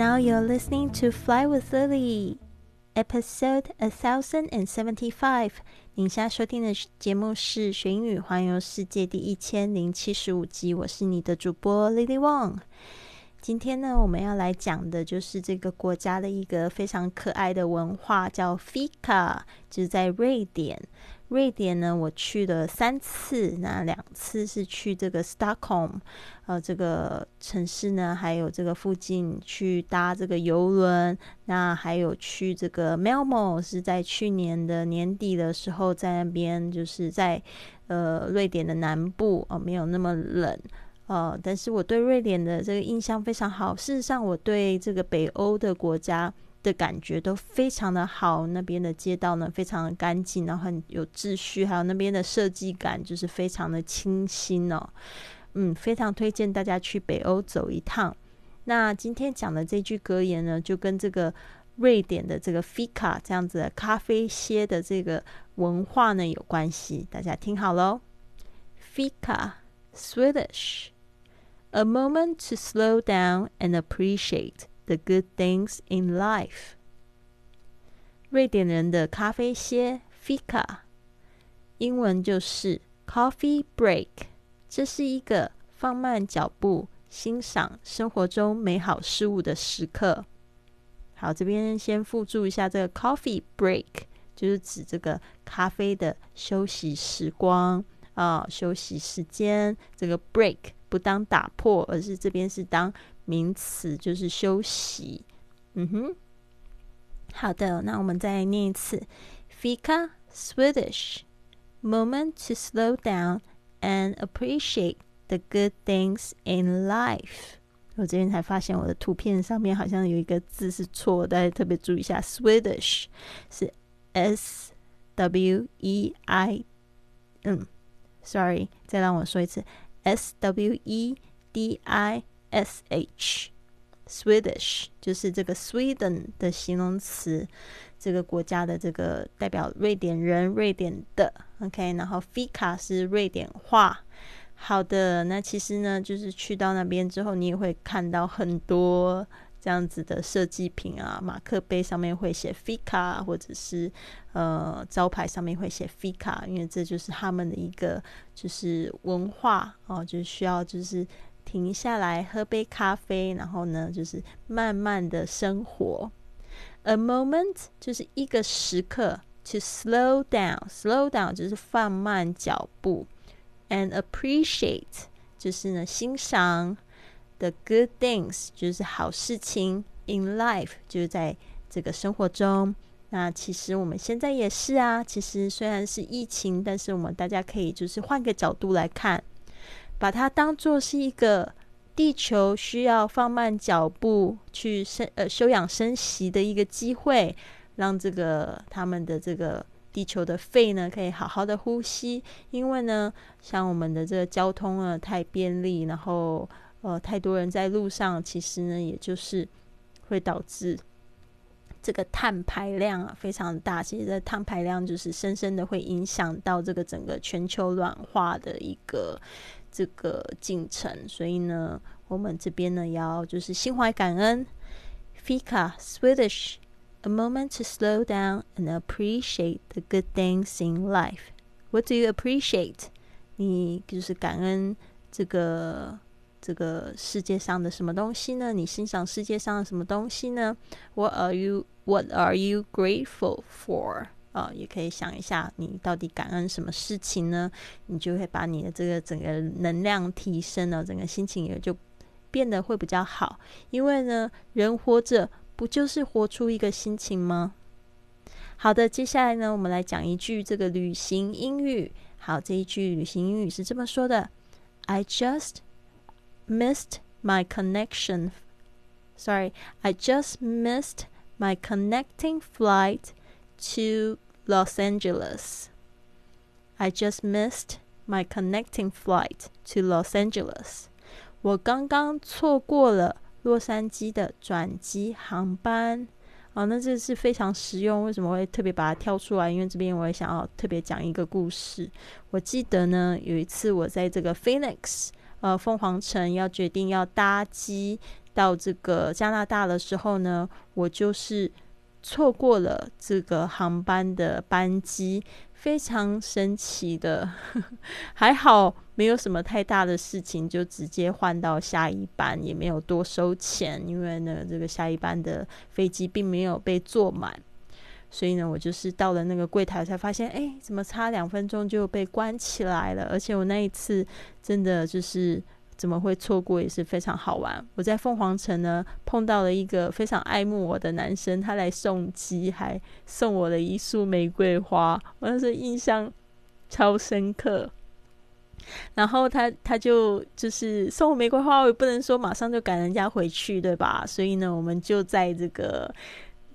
Now you're listening to Fly with Lily, episode a thousand and seventy-five. 您现在收听的节目是《学英语环游世界》第一千零七十五集，我是你的主播 Lily Wong。 今天呢，我们要来讲的就是这个国家的一个非常可爱的文化，叫 Fika，就是在瑞典。瑞典呢，我去了三次，那两次是去这个 Stockholm，呃，这个城市呢，还有这个附近去搭这个游轮，那还有去这个 Malmo，是在去年的年底的时候，在那边就是在呃瑞典的南部哦，没有那么冷，呃，但是我对瑞典的这个印象非常好。事实上，我对这个北欧的国家。的感觉都非常的好，那边的街道呢非常的干净，然后很有秩序，还有那边的设计感就是非常的清新哦。嗯，非常推荐大家去北欧走一趟。那今天讲的这句格言呢，就跟这个瑞典的这个 Fika 这样子的咖啡歇的这个文化呢有关系，大家听好喽。Fika Swedish A moment to slow down and appreciate。The good things in life。瑞典人的咖啡歇 （Fika），英文就是 “coffee break”。这是一个放慢脚步、欣赏生活中美好事物的时刻。好，这边先附注一下，这个 “coffee break” 就是指这个咖啡的休息时光啊，休息时间。这个 “break” 不当打破，而是这边是当。名词就是休息，嗯哼，好的，那我们再来念一次，Fika Swedish，moment to slow down and appreciate the good things in life。我这边才发现我的图片上面好像有一个字是错，大家特别注意一下，Swedish 是 S W E I，嗯，Sorry，再让我说一次，S W E D I。S H Swedish 就是这个 Sweden 的形容词，这个国家的这个代表瑞典人、瑞典的 OK，然后 Fika 是瑞典话。好的，那其实呢，就是去到那边之后，你也会看到很多这样子的设计品啊，马克杯上面会写 Fika，或者是呃招牌上面会写 Fika，因为这就是他们的一个就是文化哦，就需要就是。停下来喝杯咖啡，然后呢，就是慢慢的生活。A moment 就是一个时刻，to slow down，slow down 就是放慢脚步，and appreciate 就是呢欣赏 the good things 就是好事情，in life 就是在这个生活中。那其实我们现在也是啊，其实虽然是疫情，但是我们大家可以就是换个角度来看。把它当做是一个地球需要放慢脚步去生呃休养生息的一个机会，让这个他们的这个地球的肺呢可以好好的呼吸。因为呢，像我们的这个交通啊太便利，然后呃太多人在路上，其实呢也就是会导致这个碳排量啊非常大。其实这碳排量就是深深的会影响到这个整个全球暖化的一个。这个进程，所以呢，我们这边呢要就是心怀感恩。Fika Swedish, a moment to slow down and appreciate the good things in life. What do you appreciate? 你就是感恩这个这个世界上的什么东西呢？你欣赏世界上的什么东西呢？What are you What are you grateful for? 啊，也可以想一下，你到底感恩什么事情呢？你就会把你的这个整个能量提升了，整个心情也就变得会比较好。因为呢，人活着不就是活出一个心情吗？好的，接下来呢，我们来讲一句这个旅行英语。好，这一句旅行英语是这么说的：I just missed my connection. Sorry, I just missed. my connecting flight to Los Angeles. I just missed my connecting flight to Los Angeles. 我刚刚错过了洛杉矶的转机航班。哦，那这是非常实用。为什么会特别把它挑出来？因为这边我也想要特别讲一个故事。我记得呢，有一次我在这个 Phoenix， 呃，凤凰城要决定要搭机到这个加拿大的时候呢，我就是错过了这个航班的班机。非常神奇的，还好没有什么太大的事情，就直接换到下一班，也没有多收钱，因为呢，这个下一班的飞机并没有被坐满，所以呢，我就是到了那个柜台才发现，哎，怎么差两分钟就被关起来了？而且我那一次真的就是。怎么会错过也是非常好玩。我在凤凰城呢碰到了一个非常爱慕我的男生，他来送机，还送我了一束玫瑰花，我那时印象超深刻。然后他他就就是送我玫瑰花，我也不能说马上就赶人家回去，对吧？所以呢，我们就在这个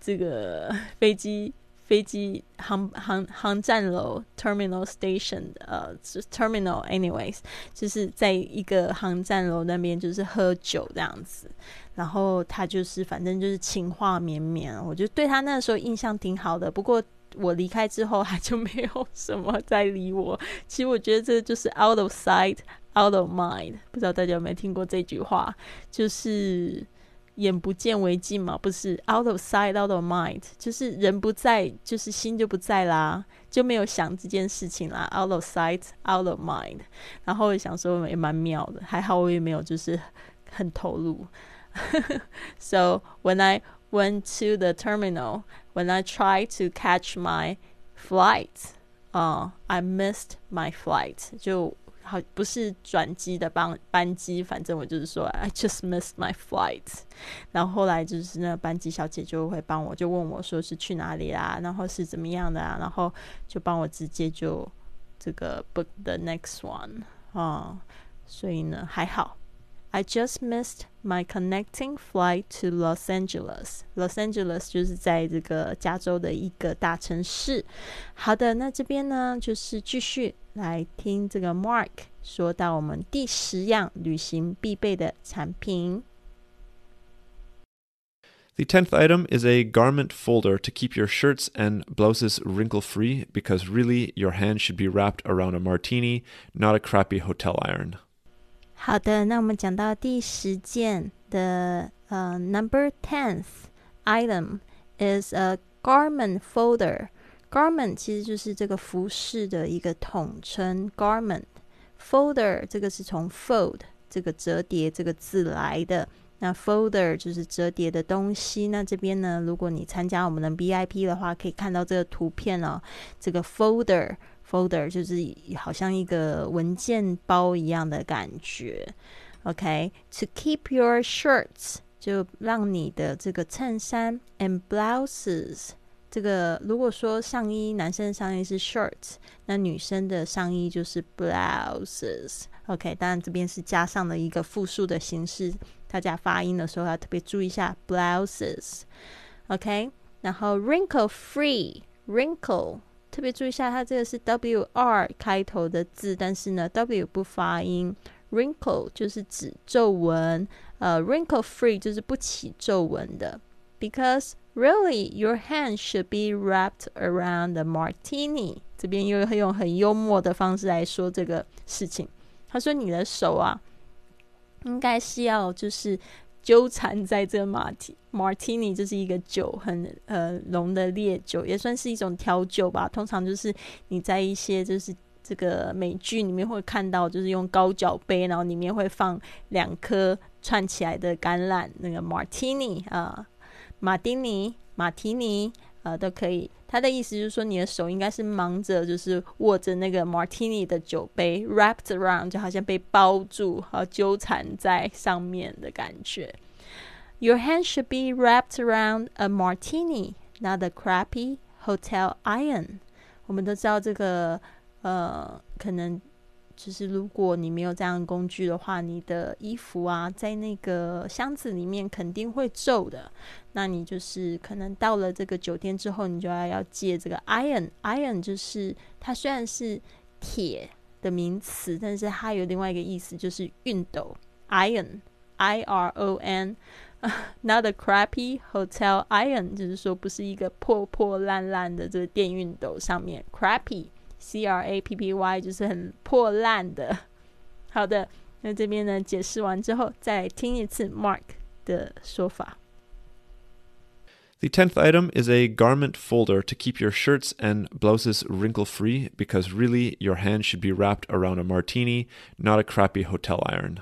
这个飞机。飞机航航航站楼 （terminal station） 呃，terminal，anyways，就是在一个航站楼那边，就是喝酒这样子。然后他就是反正就是情话绵绵，我就对他那时候印象挺好的。不过我离开之后，他就没有什么再理我。其实我觉得这就是 out of sight, out of mind。不知道大家有没有听过这句话？就是。眼不见为净嘛，不是 out of sight, out of mind，就是人不在，就是心就不在啦，就没有想这件事情啦。out of sight, out of mind。然后我想说也蛮妙的，还好我也没有就是很投入。so when I went to the terminal, when I tried to catch my flight, uh, I missed my flight. 就好，不是转机的班班机，反正我就是说，I just missed my flight。然后后来就是那个班机小姐就会帮我，就问我说是去哪里啦，然后是怎么样的啊，然后就帮我直接就这个 book the next one 啊，所以呢还好。I just missed my connecting flight to Los Angeles. Los Angeles 就是在这个加州的一个大城市。好的，那这边呢就是继续来听这个 Mark 说到我们第十样旅行必备的产品。The tenth item is a garment folder to keep your shirts and blouses wrinkle free because really your hand should be wrapped around a martini, not a crappy hotel iron. 好的，那我们讲到第十件的呃，number tenth item is a garment folder。garment 其实就是这个服饰的一个统称。garment folder 这个是从 fold 这个折叠这个字来的。那 folder 就是折叠的东西。那这边呢，如果你参加我们的 VIP 的话，可以看到这个图片哦。这个 folder。folder 就是好像一个文件包一样的感觉。OK，to keep your shirts 就让你的这个衬衫 and blouses 这个如果说上衣，男生的上衣是 shirts，那女生的上衣就是 blouses。OK，当然这边是加上了一个复数的形式，大家发音的时候要特别注意一下 blouses。OK，然后 wrinkle free，wrinkle。特别注意一下，它这个是 W R 开头的字，但是呢，W 不发音。Wrinkle 就是指皱纹，呃，wrinkle free 就是不起皱纹的。Because really, your hand should be wrapped around the martini。这边又会用很幽默的方式来说这个事情。他说你的手啊，应该是要就是。纠缠在这马提 martini 就是一个酒，很呃浓的烈酒，也算是一种调酒吧。通常就是你在一些就是这个美剧里面会看到，就是用高脚杯，然后里面会放两颗串起来的橄榄，那个 martini 啊，马丁尼、马提尼。呃，都可以。他的意思就是说，你的手应该是忙着，就是握着那个 martini 的酒杯，wrapped around，就好像被包住和纠缠在上面的感觉。Your hand should be wrapped around a martini, not a crappy hotel iron。我们都知道这个，呃，可能就是如果你没有这样的工具的话，你的衣服啊，在那个箱子里面肯定会皱的。那你就是可能到了这个酒店之后，你就要要借这个 iron，iron 就是它虽然是铁的名词，但是它有另外一个意思，就是熨斗 iron，i r o n。Not a crappy hotel iron，就是说不是一个破破烂烂的这个电熨斗上面，crappy。C R A P P Y 就是很破烂的。好的，那这边呢解释完之后，再听一次 Mark 的说法。The tenth item is a garment folder to keep your shirts and blouses wrinkle free because really your hand should be wrapped around a martini, not a crappy hotel iron.